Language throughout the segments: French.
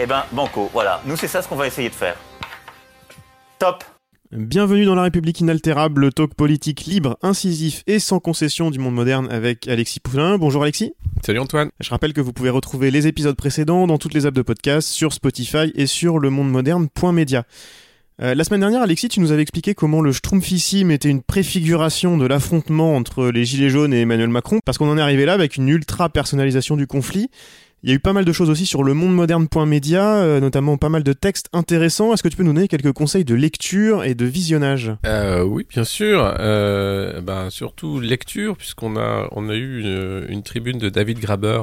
Eh ben, banco, voilà. Nous, c'est ça ce qu'on va essayer de faire. Top Bienvenue dans La République inaltérable, le talk politique libre, incisif et sans concession du monde moderne avec Alexis Poulain. Bonjour Alexis. Salut Antoine. Je rappelle que vous pouvez retrouver les épisodes précédents dans toutes les apps de podcast, sur Spotify et sur lemondemoderne.media. Euh, la semaine dernière, Alexis, tu nous avais expliqué comment le Schtroumpfissime était une préfiguration de l'affrontement entre les Gilets jaunes et Emmanuel Macron, parce qu'on en est arrivé là avec une ultra personnalisation du conflit. Il y a eu pas mal de choses aussi sur le monde moderne.media, euh, notamment pas mal de textes intéressants. Est-ce que tu peux nous donner quelques conseils de lecture et de visionnage? Euh, Oui, bien sûr. Euh, ben, surtout lecture, puisqu'on a, on a eu une, une tribune de David Graber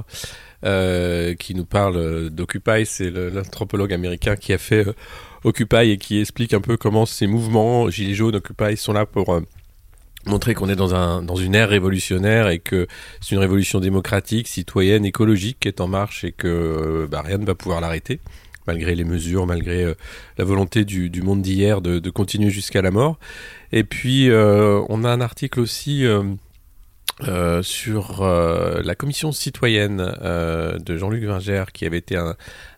qui nous parle d'Occupy. C'est l'anthropologue américain qui a fait Occupy et qui explique un peu comment ces mouvements, Gilets jaunes, Occupy, sont là pour montrer qu'on est dans, un, dans une ère révolutionnaire et que c'est une révolution démocratique, citoyenne, écologique qui est en marche et que bah, rien ne va pouvoir l'arrêter, malgré les mesures, malgré euh, la volonté du, du monde d'hier de, de, continuer jusqu'à la mort. Et puis, euh, on a un article aussi... Euh, euh, sur euh, la commission citoyenne euh, de Jean-Luc Vingère, qui avait été un,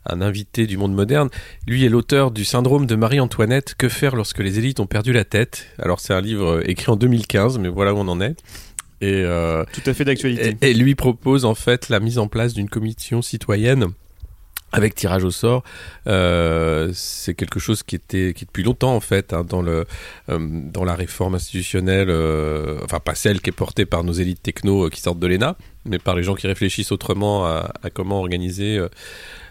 un, invité du monde moderne. Lui est l'auteur du syndrome de Marie-Antoinette, Que faire lorsque les élites ont perdu la tête? Alors c'est un livre écrit en 2015, mais voilà où on en est. Et, Tout à fait d'actualité. Et, et, lui propose en fait la mise en place d'une commission citoyenne avec tirage au sort, euh, c'est quelque chose qui était qui depuis longtemps en fait hein, dans le euh, dans la réforme institutionnelle, euh, enfin pas celle qui est portée par nos élites techno qui sortent de l'ENA, mais par les gens qui réfléchissent autrement à, à comment organiser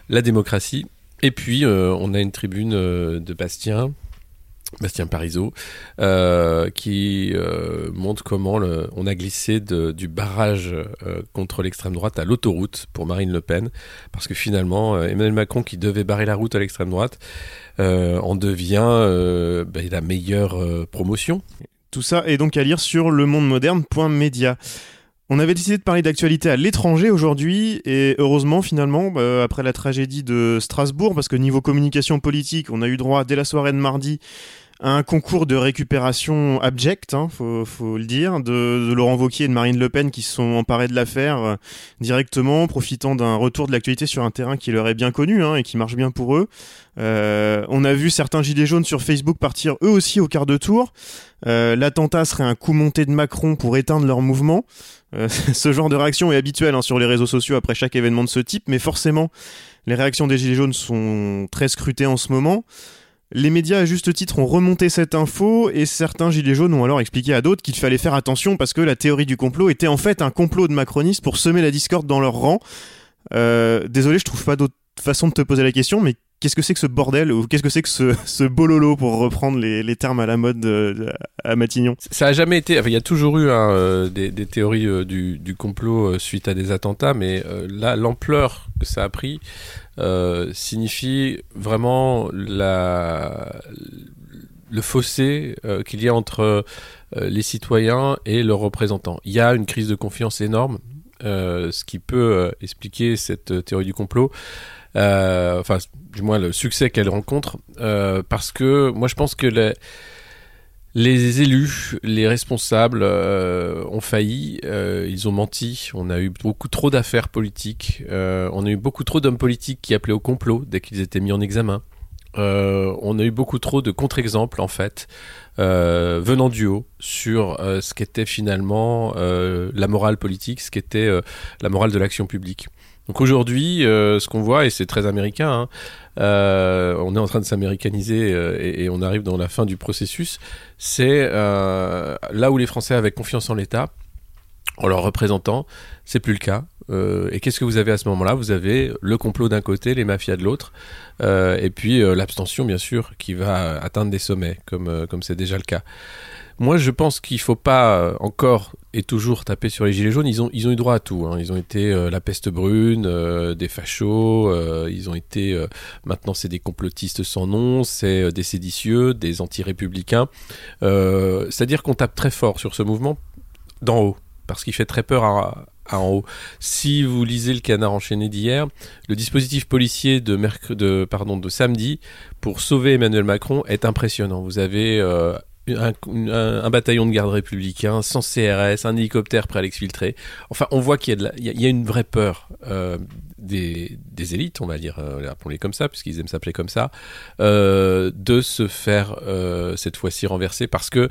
la démocratie. Et puis on a une tribune de Bastien Bastien Parisot, euh, qui euh, montre comment on a glissé du barrage euh, contre l'extrême droite à l'autoroute pour Marine Le Pen, parce que finalement, euh, Emmanuel Macron, qui devait barrer la route à l'extrême droite, en devient bah, la meilleure promotion. Tout ça est donc à lire sur lemondemoderne.media. On avait décidé de parler d'actualité à l'étranger aujourd'hui et heureusement finalement bah, après la tragédie de Strasbourg parce que niveau communication politique on a eu droit dès la soirée de mardi un concours de récupération abject, hein, faut, faut, le dire, de, de, Laurent Wauquiez et de Marine Le Pen qui se sont emparés de l'affaire euh, directement, profitant d'un retour de l'actualité sur un terrain qui leur est bien connu hein, et qui marche bien pour eux. Euh, on a vu certains gilets jaunes sur Facebook partir eux aussi au quart de tour. Euh, L'attentat serait un coup monté de Macron pour éteindre leur mouvement. Euh, ce genre de réaction est habituel hein, sur les réseaux sociaux après chaque événement de ce type, mais forcément, les réactions des gilets jaunes sont très scrutées en ce moment. Les médias, à juste titre, ont remonté cette info et certains gilets jaunes ont alors expliqué à d'autres qu'il fallait faire attention parce que la théorie du complot était en fait un complot de macronistes pour semer la discorde dans leur rang. Euh, désolé, je trouve pas d'autre façon de te poser la question, mais qu'est-ce que c'est que ce bordel ou qu'est-ce que c'est que ce, bololo pour reprendre les, termes à la mode de, de, à Matignon? Ça a jamais été. Il y a toujours eu hein, euh, des, théories euh, du, complot euh, suite à des attentats, mais euh, là, l'ampleur que ça a pris euh, signifie vraiment la le fossé qu'il y a entre les citoyens et leurs représentants. Il y a une crise de confiance énorme, ce qui peut expliquer cette théorie du complot. Euh, enfin, du moins le succès qu'elle rencontre, euh, parce que moi je pense que les, élus, les responsables euh, ont failli, euh, ils ont menti. On a eu beaucoup trop d'affaires politiques. Euh, on a eu beaucoup trop d'hommes politiques qui appelaient au complot dès qu'ils étaient mis en examen. Euh, on a eu beaucoup trop de contre-exemples en fait venant du haut sur ce qu'était finalement la morale politique, ce qu'était la morale de l'action publique. Donc aujourd'hui, euh, ce qu'on voit, et c'est très américain, hein, euh, on est en train de s'américaniser euh, et, on arrive dans la fin du processus, c'est là où les Français avaient confiance en l'État, en leurs représentants, c'est plus le cas. Et qu'est-ce que vous avez à ce moment-là? Vous avez le complot d'un côté, les mafias de l'autre, et puis l'abstention, bien sûr, qui va atteindre des sommets, comme c'est déjà le cas. Moi, je pense qu'il faut pas encore et toujours taper sur les gilets jaunes. Ils ont, eu droit à tout. Hein. Ils ont été la peste brune, des fachos. ils ont été. maintenant, c'est des complotistes sans nom. C'est des séditieux, des anti-républicains. C'est-à-dire qu'on tape très fort sur ce mouvement d'en haut, parce qu'il fait très peur à, en haut. Si vous lisez le canard enchaîné d'hier, le dispositif policier de, de, pardon, de samedi pour sauver Emmanuel Macron est impressionnant. Vous avez euh, un, bataillon de garde républicains, sans CRS, un hélicoptère prêt à l'exfiltrer. Enfin, on voit qu'il y, a une vraie peur euh, des, élites, on va dire, euh, appelons-les comme ça, puisqu'ils aiment s'appeler comme ça, de se faire cette fois-ci renverser parce que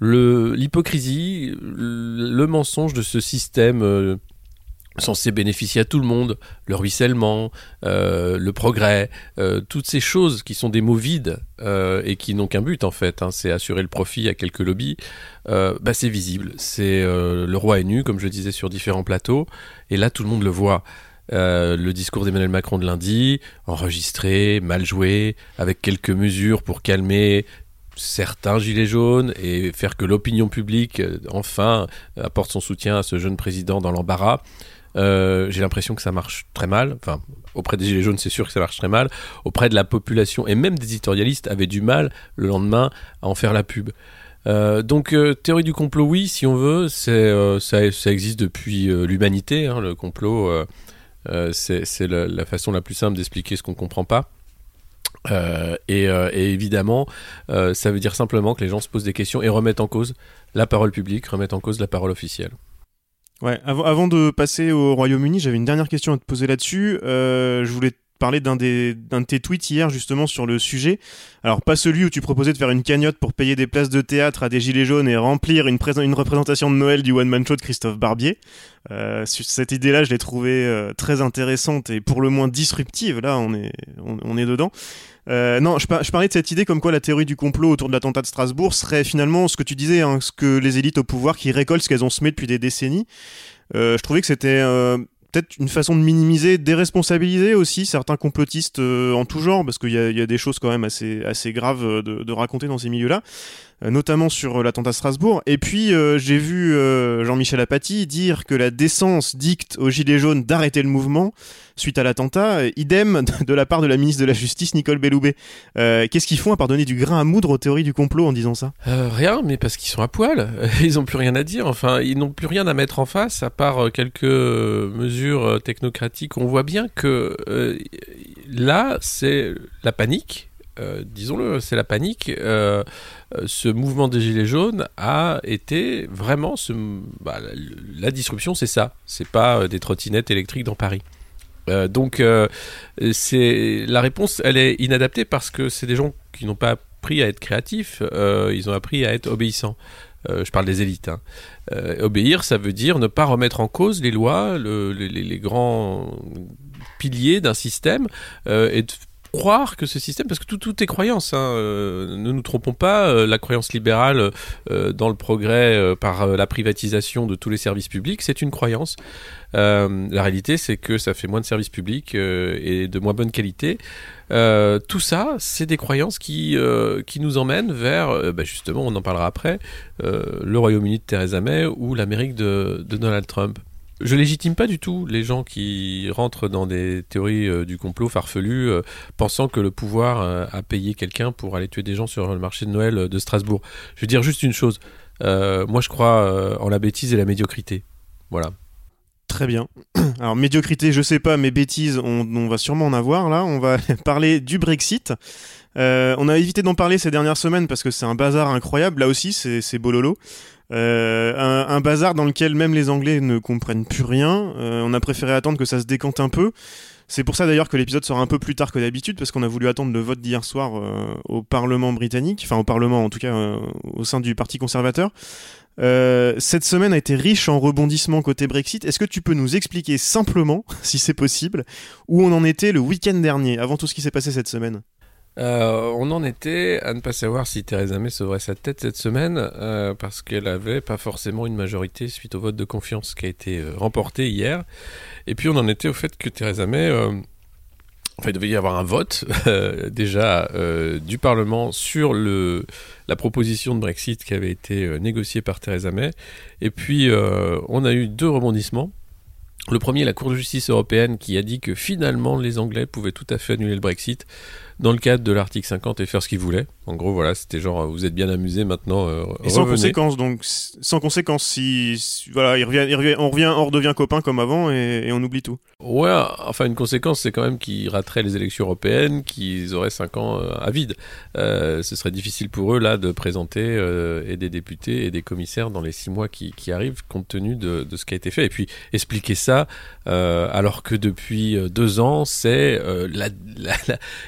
l'hypocrisie, le, mensonge de ce système euh, censé bénéficier à tout le monde, le ruissellement, euh, le progrès, euh, toutes ces choses qui sont des mots vides et qui n'ont qu'un but en fait, hein, c'est assurer le profit à quelques lobbies, bah, c'est visible. C'est le roi est nu, comme je disais sur différents plateaux, et là tout le monde le voit. le discours d'Emmanuel Macron de lundi, enregistré, mal joué, avec quelques mesures pour calmer certains gilets jaunes et faire que l'opinion publique, euh, enfin, apporte son soutien à ce jeune président dans l'embarras. Euh, j'ai l'impression que ça marche très mal. Enfin, auprès des Gilets jaunes, c'est sûr que ça marche très mal. Auprès de la population et même des éditorialistes avaient du mal le lendemain à en faire la pub. Euh, donc, théorie du complot, oui, si on veut, ça, existe depuis l'humanité. Hein, le complot, c'est la, façon la plus simple d'expliquer ce qu'on comprend pas. Euh, euh, et, évidemment, euh, ça veut dire simplement que les gens se posent des questions et remettent en cause la parole publique, remettent en cause la parole officielle. Ouais, avant, de passer au Royaume-Uni, j'avais une dernière question à te poser là-dessus. je voulais parler d'un des d'un de tes tweets hier justement sur le sujet. Alors pas celui où tu proposais de faire une cagnotte pour payer des places de théâtre à des gilets jaunes et remplir une, une représentation de Noël du one man show de Christophe Barbier. Euh, cette idée-là, je l'ai trouvée euh, très intéressante et pour le moins disruptive. Là, on est, on, est dedans. Euh, non, je, parlais de cette idée comme quoi la théorie du complot autour de l'attentat de Strasbourg serait finalement ce que tu disais, hein, ce que les élites au pouvoir qui récoltent ce qu'elles ont semé depuis des décennies. je trouvais que c'était peut-être une façon de minimiser, déresponsabiliser aussi certains complotistes en tout genre, parce qu'il y, y, a des choses quand même assez, assez graves de, de raconter dans ces milieux-là. Euh, notamment sur euh, l'attentat Strasbourg. Et puis euh, j'ai vu Jean-Michel Apathy dire que la décence dicte aux Gilets jaunes d'arrêter le mouvement suite à l'attentat. Idem de la part de la ministre de la Justice, Nicole Belloubet. Qu'est-ce qu'ils font à part donner du grain à moudre aux théories du complot en disant ça? Rien, mais parce qu'ils sont à poil. Ils n'ont plus rien à dire. Enfin, ils n'ont plus rien à mettre en face à part quelques mesures technocratiques. On voit bien que là, c'est la panique euh, disons-le, c'est la panique. Euh, euh, ce mouvement des Gilets jaunes a été vraiment bah, la, disruption, c'est ça. C'est pas des trottinettes électriques dans Paris. donc, c'est la réponse, elle est inadaptée parce que c'est des gens qui n'ont pas appris à être créatifs, ils ont appris à être obéissants. je parle des élites. Hein. obéir, ça veut dire ne pas remettre en cause les lois, les, grands piliers d'un système et croire que ce système, parce que tout, est croyance, hein, euh, ne nous trompons pas, euh, la croyance libérale euh, dans le progrès par la privatisation de tous les services publics, c'est une croyance. la réalité, c'est que ça fait moins de services publics et de moins bonne qualité. tout ça, c'est des croyances qui, nous emmènent vers, bah, justement, on en parlera après, le Royaume-Uni de Theresa May ou l'Amérique de Donald Trump je légitime pas du tout les gens qui rentrent dans des théories euh, du complot farfelues, euh, pensant que le pouvoir euh, a payé quelqu'un pour aller tuer des gens sur le marché de Noël de Strasbourg. Je veux dire juste une chose. moi, je crois en la bêtise et la médiocrité. Voilà. Très bien. Alors médiocrité, je sais pas, mais bêtise, on, on va sûrement en avoir là. On va parler du Brexit. on a évité d'en parler ces dernières semaines parce que c'est un bazar incroyable. Là aussi, c'est bololo. Euh, un, bazar dans lequel même les Anglais ne comprennent plus rien. Euh, on a préféré attendre que ça se décante un peu. C'est pour ça d'ailleurs que l'épisode sera un peu plus tard que d'habitude, parce qu'on a voulu attendre le vote d'hier soir euh, au Parlement britannique, enfin au Parlement en tout cas au sein du Parti conservateur. cette semaine a été riche en rebondissements côté Brexit. Est-ce que tu peux nous expliquer simplement, si c'est possible, où on en était le week-end dernier, avant tout ce qui s'est passé cette semaine? Euh, on en était à ne pas savoir si Theresa May sauverait sa tête cette semaine, euh, parce qu'elle avait pas forcément une majorité suite au vote de confiance qui a été euh, remporté hier. Et puis on en était au fait que Theresa May... Enfin, il devait y avoir un vote déjà du Parlement sur la proposition de Brexit qui avait été négociée par Theresa May. Et puis, on a eu deux rebondissements. Le premier, la Cour de justice européenne qui a dit que finalement les Anglais pouvaient tout à fait annuler le Brexit dans le cadre de l'article 50 et faire ce qu'ils voulaient. En gros, voilà, c'était genre, vous êtes bien amusé maintenant. Euh, et sans conséquence, donc, sans conséquence, si, voilà, il revient, il revient, on revient, on redevient copain comme avant et, et on oublie tout. Ouais, enfin, une conséquence, c'est quand même qu'ils rateraient les élections européennes, qu'ils auraient 5 ans euh, à vide. Euh, ce serait difficile pour eux, là, de présenter et des députés et des commissaires dans les 6 mois qui, qui arrivent, compte tenu de, de, ce qui a été fait. Et puis, expliquer ça, alors que depuis 2 ans, c'est la, la,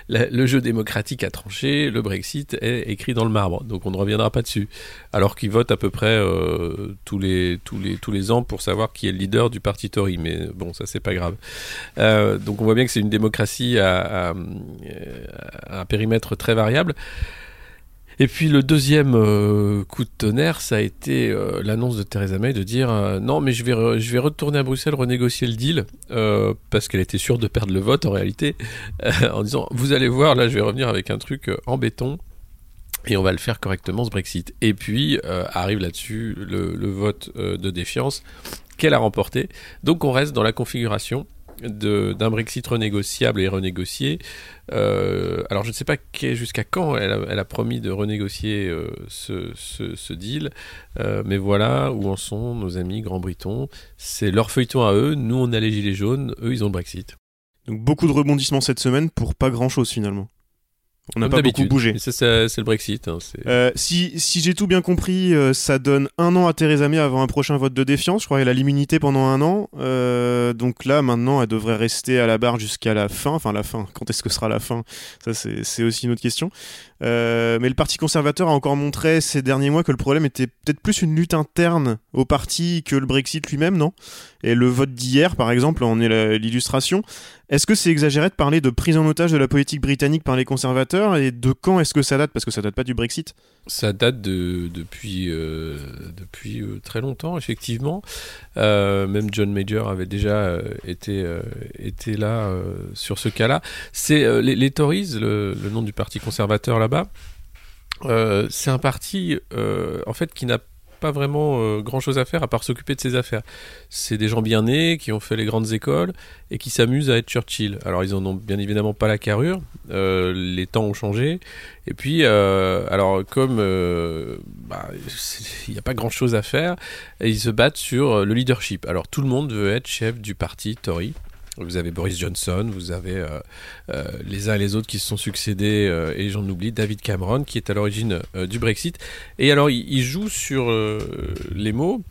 la, le jeu démocratique a tranché, le Brexit est écrit dans le marbre, donc on ne reviendra pas dessus. Alors qu'ils votent à peu près euh, tous, les, ans pour savoir qui est le leader du parti Tory, mais bon, ça c'est pas grave. Euh, donc on voit bien que c'est une démocratie à, à un périmètre très variable. Et puis le deuxième euh, coup de tonnerre, ça a été euh, l'annonce de Theresa May de dire euh, non mais je vais je vais retourner à Bruxelles renégocier le deal parce qu'elle était sûre de perdre le vote en réalité en disant vous allez voir là je vais revenir avec un truc en béton et on va le faire correctement ce Brexit. Et puis arrive là-dessus le, le, vote de défiance qu'elle a remporté. Donc on reste dans la configuration d'un Brexit renégociable et renégocié. Euh, alors je ne sais pas jusqu'à quand elle a, elle a, promis de renégocier euh, ce, ce, ce, deal, euh, mais voilà où en sont nos amis Grand-Britons. C'est leur feuilleton à eux, nous on a les gilets jaunes, eux ils ont le Brexit. Donc beaucoup de rebondissements cette semaine pour pas grand-chose finalement. On n'a pas beaucoup bougé. C'est le Brexit. Hein, euh, si, si j'ai tout bien compris, euh, ça donne un an à Theresa May avant un prochain vote de défiance. Je crois qu'elle a l'immunité pendant un an. Euh, donc là, maintenant, elle devrait rester à la barre jusqu'à la fin. Enfin, la fin. Quand est-ce que sera la fin? Ça, c'est aussi une autre question. Mais le Parti conservateur a encore montré ces derniers mois que le problème était peut-être plus une lutte interne au parti que le Brexit lui-même, non? Et le vote d'hier, par exemple, en est l'illustration. Est-ce que c'est exagéré de parler de prise en otage de la politique britannique par les conservateurs Et de quand est-ce que ça date? Parce que ça date pas du Brexit. Ça date de, depuis, euh, depuis euh, très longtemps, effectivement. Euh, même John Major avait déjà été, été là sur ce cas-là. C'est les, Tories, le, le, nom du parti conservateur là-bas. c'est un parti en fait qui n'a pas vraiment euh, grand chose à faire à part s'occuper de ses affaires. C'est des gens bien nés qui ont fait les grandes écoles et qui s'amusent à être Churchill. Alors ils en ont bien évidemment pas la carrure, euh, les temps ont changé. Et puis, euh, alors comme bah, il n'y a pas grand chose à faire, ils se battent sur le leadership. Alors tout le monde veut être chef du parti Tory. Vous avez Boris Johnson, vous avez euh, euh, les uns et les autres qui se sont succédés, euh, et j'en oublie, David Cameron, qui est à l'origine du Brexit. Et alors, il, joue sur les mots,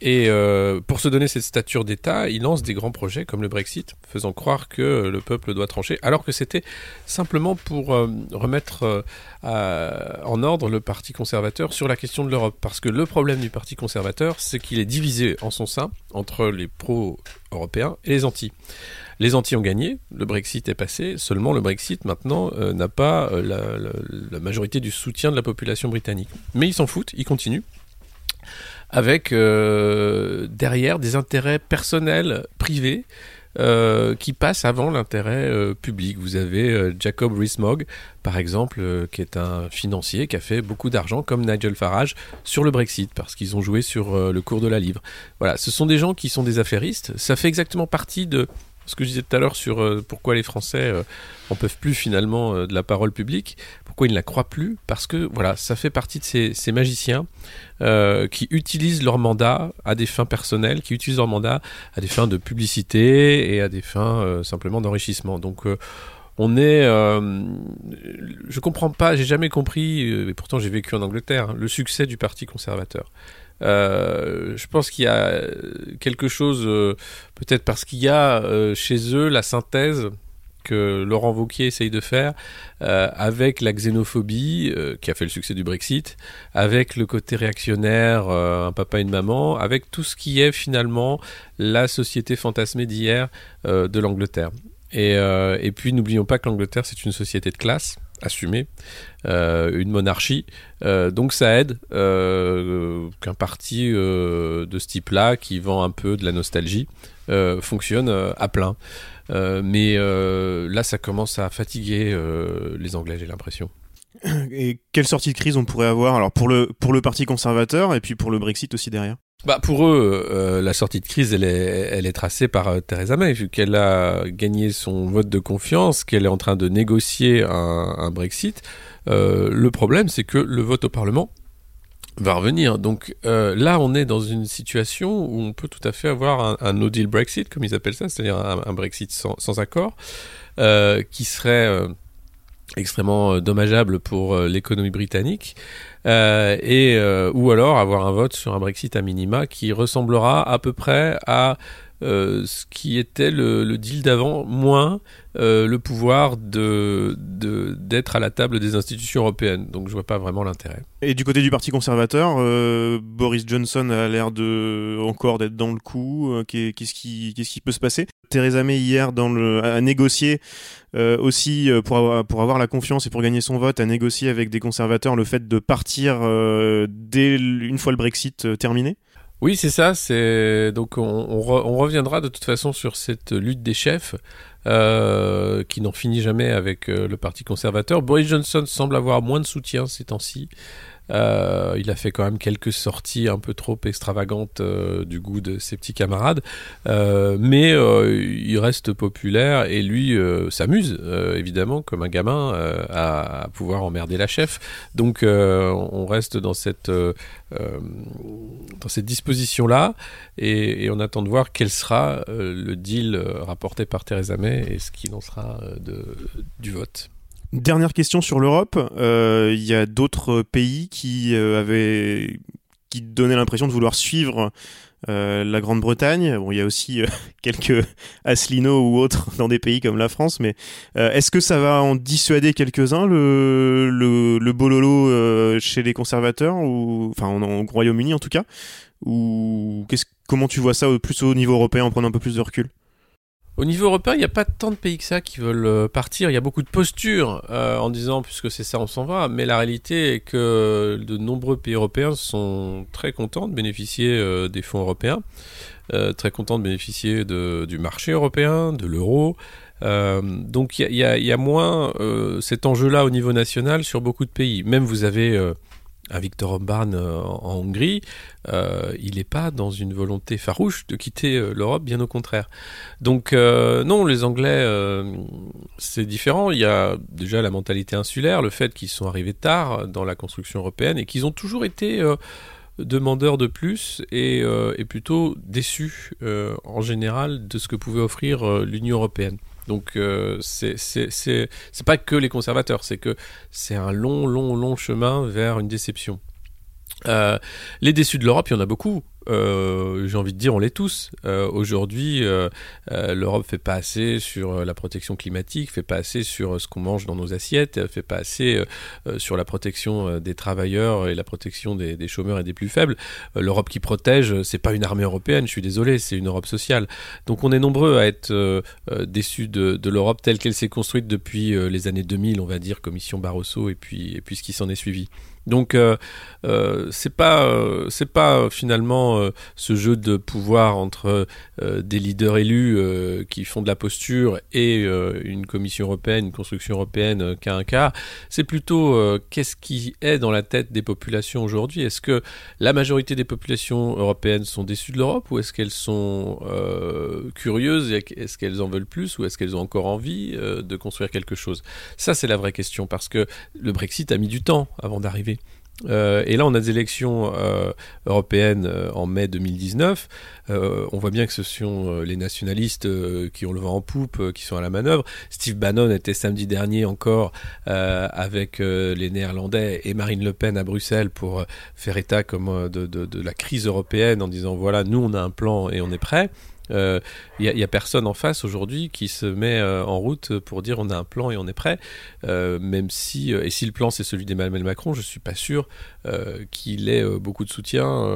et euh, pour se donner cette stature d'État, il lance des grands projets comme le Brexit, faisant croire que le peuple doit trancher, alors que c'était simplement pour euh, remettre euh, en ordre le Parti conservateur sur la question de l'Europe. Parce que le problème du Parti conservateur, c'est qu'il est divisé en son sein entre les pro-européens et les anti. Les anti ont gagné, le Brexit est passé, seulement le Brexit maintenant n'a pas la, la majorité du soutien de la population britannique. Mais ils s'en foutent, ils continuent avec euh, derrière des intérêts personnels, privés, euh, qui passent avant l'intérêt euh, public. Vous avez euh, Jacob Rees-Mogg, par exemple, euh, qui est un financier qui a fait beaucoup d'argent, comme Nigel Farage, sur le Brexit, parce qu'ils ont joué sur euh, le cours de la livre. Voilà, ce sont des gens qui sont des affairistes. Ça fait exactement partie de ce que je disais tout à l'heure sur euh, pourquoi les Français euh, en peuvent plus finalement euh, de la parole publique, pourquoi ils ne la croient plus, parce que voilà, ça fait partie de ces, magiciens qui utilisent leur mandat à des fins personnelles, qui utilisent leur mandat à des fins de publicité et à des fins simplement d'enrichissement. Donc on est, euh, je comprends pas, j'ai jamais compris, et pourtant j'ai vécu en Angleterre, hein, le succès du Parti conservateur. Euh, je pense qu'il y a quelque chose, euh, peut-être parce qu'il y a euh, chez eux la synthèse que Laurent Wauquiez essaye de faire avec la xénophobie qui a fait le succès du Brexit, avec le côté réactionnaire, un papa et une maman, avec tout ce qui est finalement la société fantasmée d'hier de l'Angleterre. Et, et puis n'oublions pas que l'Angleterre c'est une société de classe assumer une monarchie. donc ça aide qu'un parti de ce type-là, qui vend un peu de la nostalgie, fonctionne à plein. mais là, ça commence à fatiguer les Anglais, j'ai l'impression. Et quelle sortie de crise on pourrait avoir alors pour le pour le parti conservateur et puis pour le Brexit aussi derrière? Bah pour eux, euh, la sortie de crise, elle est, tracée par euh, Theresa May, vu qu'elle a gagné son vote de confiance, qu'elle est en train de négocier un, Brexit. Euh, le problème, c'est que le vote au Parlement va revenir. Donc là, on est dans une situation où on peut tout à fait avoir un, no deal Brexit, comme ils appellent ça, c'est-à-dire un, Brexit sans accord, qui serait extrêmement euh, dommageable pour euh, l'économie britannique, euh, et ou alors avoir un vote sur un Brexit à minima qui ressemblera à peu près à ce qui était le, deal d'avant, moins le pouvoir de d'être à la table des institutions européennes. Donc je vois pas vraiment l'intérêt. Et du côté du Parti conservateur, Boris Johnson a l'air encore d'être dans le coup. qu'est-ce qui peut se passer? Theresa May hier a négocié euh, aussi euh, pour avoir, pour avoir la confiance et pour gagner son vote, a négocié avec des conservateurs le fait de partir euh, dès une fois le Brexit terminé. Oui, c'est ça. C'est donc on, on, reviendra de toute façon sur cette lutte des chefs qui n'en finit jamais avec le Parti conservateur. Boris Johnson semble avoir moins de soutien ces temps-ci. Euh, il a fait quand même quelques sorties un peu trop extravagantes euh, du goût de ses petits camarades, euh, mais il reste populaire et lui s'amuse évidemment comme un gamin à, pouvoir emmerder la chef. Donc on reste dans cette dans cette disposition là et, on attend de voir quel sera le deal rapporté par Theresa May et ce qu'il en sera de, du vote. Dernière question sur l'Europe. Euh, il y a d'autres pays qui euh, avaient qui donnaient l'impression de vouloir suivre euh, la Grande-Bretagne. Bon, il y a aussi quelques Asselineaux ou autres dans des pays comme la France, mais est-ce que ça va en dissuader quelques-uns le, le, le bololo chez les conservateurs ou enfin au Royaume-Uni en tout cas? Ou comment tu vois ça plus au niveau européen en prenant un peu plus de recul? Au niveau européen, il n'y a pas tant de pays que ça qui veulent euh, partir. Il y a beaucoup de postures euh, en disant puisque c'est ça, on s'en va. Mais la réalité est que de nombreux pays européens sont très contents de bénéficier euh, des fonds européens, très contents de bénéficier du marché européen, de l'euro. donc il y, y a, moins cet enjeu-là au niveau national sur beaucoup de pays. Même vous avez à Victor Orban euh, en Hongrie, euh, il n'est pas dans une volonté farouche de quitter euh, l'Europe, bien au contraire. Donc non, les Anglais, c'est différent. Il y a déjà la mentalité insulaire, le fait qu'ils sont arrivés tard dans la construction européenne et qu'ils ont toujours été demandeurs de plus et plutôt déçus en général de ce que pouvait offrir l'Union européenne. Donc euh, c'est pas que les conservateurs, c'est que c'est un long, long, long chemin vers une déception. Euh, les déçus de l'Europe, il y en a beaucoup. Euh, j'ai envie de dire, on l'est tous. Euh, aujourd'hui, l'Europe fait pas assez sur la protection climatique, fait pas assez sur ce qu'on mange dans nos assiettes, fait pas assez sur la protection des travailleurs et la protection des, chômeurs et des plus faibles. L'Europe qui protège, c'est pas une armée européenne. Je suis désolé, c'est une Europe sociale. Donc, on est nombreux à être déçus de, l'Europe telle qu'elle s'est construite depuis les années 2000, on va dire, Commission Barroso et et puis ce qui s'en est suivi. Donc euh, euh, c'est pas euh, c'est pas finalement ce jeu de pouvoir entre des leaders élus qui font de la posture et une commission européenne, une construction européenne qu'à un cas. C'est plutôt qu'est-ce qui est dans la tête des populations aujourd'hui? Est-ce que la majorité des populations européennes sont déçues de l'Europe ou est-ce qu'elles sont curieuses Est-ce qu'elles en veulent plus ou est-ce qu'elles ont encore envie de construire quelque chose? Ça c'est la vraie question parce que le Brexit a mis du temps avant d'arriver. Euh, et là, on a des élections euh, européennes euh, en mai 2019. on voit bien que ce sont les nationalistes qui ont le vent en poupe, qui sont à la manœuvre. Steve Bannon était samedi dernier encore avec les Néerlandais et Marine Le Pen à Bruxelles pour faire état de, la crise européenne en disant voilà, nous on a un plan et on est prêt. Il euh, n'y a, personne en face aujourd'hui qui se met euh, en route pour dire on a un plan et on est prêt. Euh, même si, et si le plan c'est celui d'Emmanuel Macron, je suis pas sûr qu'il ait beaucoup de soutien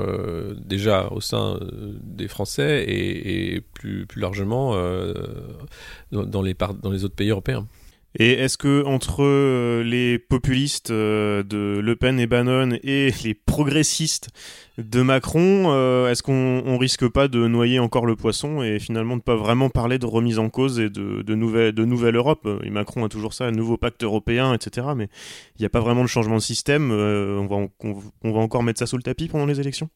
déjà au sein des Français et, plus, plus largement dans, les dans les autres pays européens. Et est-ce que entre euh, les populistes euh, de Le Pen et Bannon et les progressistes de Macron, euh, est-ce qu'on on risque pas de noyer encore le poisson et finalement de pas vraiment parler de remise en cause et de, nouvelle, Europe? Et Macron a toujours ça, un nouveau pacte européen, etc. Mais il n'y a pas vraiment de changement de système. on, va, on va encore mettre ça sous le tapis pendant les élections?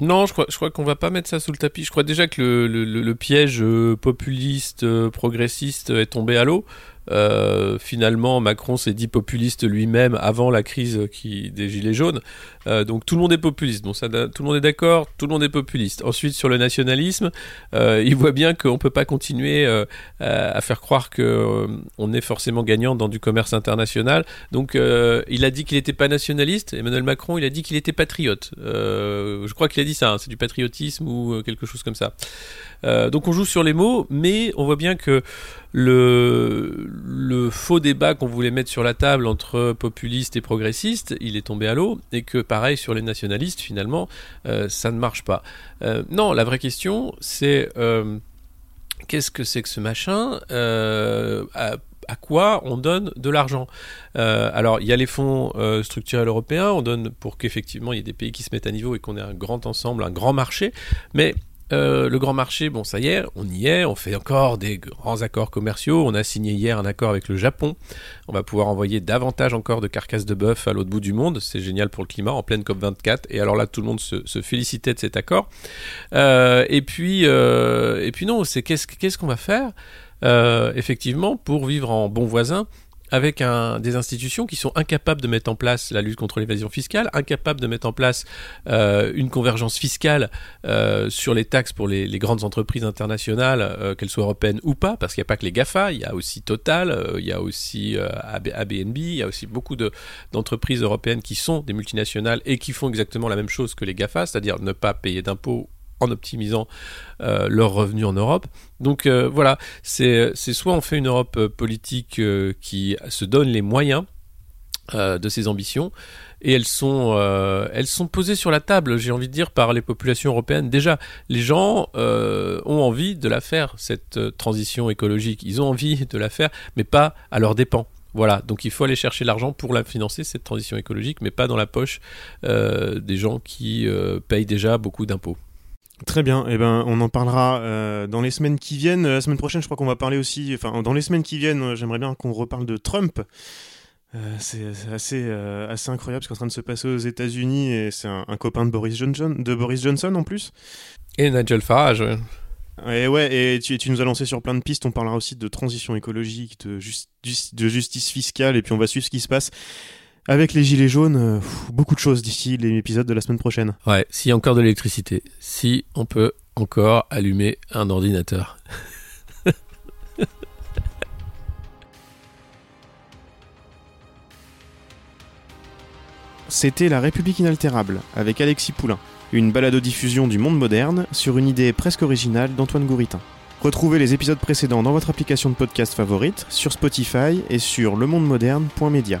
Non, je crois, qu'on va pas mettre ça sous le tapis. Je crois déjà que le, piège populiste, progressiste est tombé à l'eau. Euh, finalement, Macron s'est dit populiste lui-même avant la crise des Gilets jaunes. Euh, donc tout le monde est populiste. Bon, tout le monde est d'accord, tout le monde est populiste. Ensuite, sur le nationalisme, euh, il voit bien qu'on ne peut pas continuer à faire croire qu'on est forcément gagnant dans du commerce international. Donc il a dit qu'il n'était pas nationaliste. Emmanuel Macron, il a dit qu'il était patriote. je crois qu'il a dit ça, hein, c'est du patriotisme ou quelque chose comme ça. donc on joue sur les mots, mais on voit bien que le, le faux débat qu'on voulait mettre sur la table entre populistes et progressistes, il est tombé à l'eau, et que pareil sur les nationalistes, finalement, euh, ça ne marche pas. Euh, non, la vraie question, c'est euh, qu'est-ce que c'est que ce machin à, à, quoi on donne de l'argent? Alors, il y a les fonds structurels européens, on donne pour qu'effectivement il y ait des pays qui se mettent à niveau et qu'on ait un grand ensemble, un grand marché, mais euh, le grand marché, bon, ça y est, on y est, on fait encore des grands accords commerciaux. On a signé hier un accord avec le Japon. On va pouvoir envoyer davantage encore de carcasses de bœuf à l'autre bout du monde. C'est génial pour le climat en pleine COP24. Et alors là, tout le monde se, félicitait de cet accord. Euh, et puis, euh, et puis non, c'est qu'est-ce qu'on va faire? Effectivement pour vivre en bon voisin avec des institutions qui sont incapables de mettre en place la lutte contre l'évasion fiscale, incapables de mettre en place euh, une convergence fiscale euh, sur les taxes pour les, grandes entreprises internationales, euh, qu'elles soient européennes ou pas, parce qu'il n'y a pas que les GAFA, il y a aussi Total, il y a aussi ABNB, il y a aussi beaucoup d'entreprises européennes qui sont des multinationales et qui font exactement la même chose que les GAFA, c'est-à-dire ne pas payer d'impôts en optimisant euh, leurs revenus en Europe. Donc euh, voilà, c'est soit on fait une Europe euh, politique qui se donne les moyens de ses ambitions, et elles sont, elles sont posées sur la table, j'ai envie de dire, par les populations européennes. Déjà, les gens ont envie de la faire, cette transition écologique. Ils ont envie de la faire, mais pas à leurs dépens. Voilà, donc il faut aller chercher l'argent pour la financer, cette transition écologique, mais pas dans la poche des gens qui payent déjà beaucoup d'impôts. Très bien, et eh ben on en parlera euh, dans les semaines qui viennent. La semaine prochaine, je crois qu'on va parler aussi. Enfin, dans les semaines qui viennent, euh, j'aimerais bien qu'on reparle de Trump. Euh, c'est assez assez incroyable ce qui est en train de se passer aux États-Unis et c'est un, copain de Boris Johnson, de Boris Johnson en plus. Et Nigel Farage. Et ouais, et tu, tu, nous as lancé sur plein de pistes. On parlera aussi de transition écologique, de, de justice fiscale, et puis on va suivre ce qui se passe avec les gilets jaunes, euh, beaucoup de choses d'ici l'épisode de la semaine prochaine. Ouais, s'il y a encore de l'électricité, si on peut encore allumer un ordinateur. C'était La République inaltérable avec Alexis Poulain, une balado-diffusion du monde moderne sur une idée presque originale d'Antoine Gouritin. Retrouvez les épisodes précédents dans votre application de podcast favorite, sur Spotify et sur lemondemoderne.media.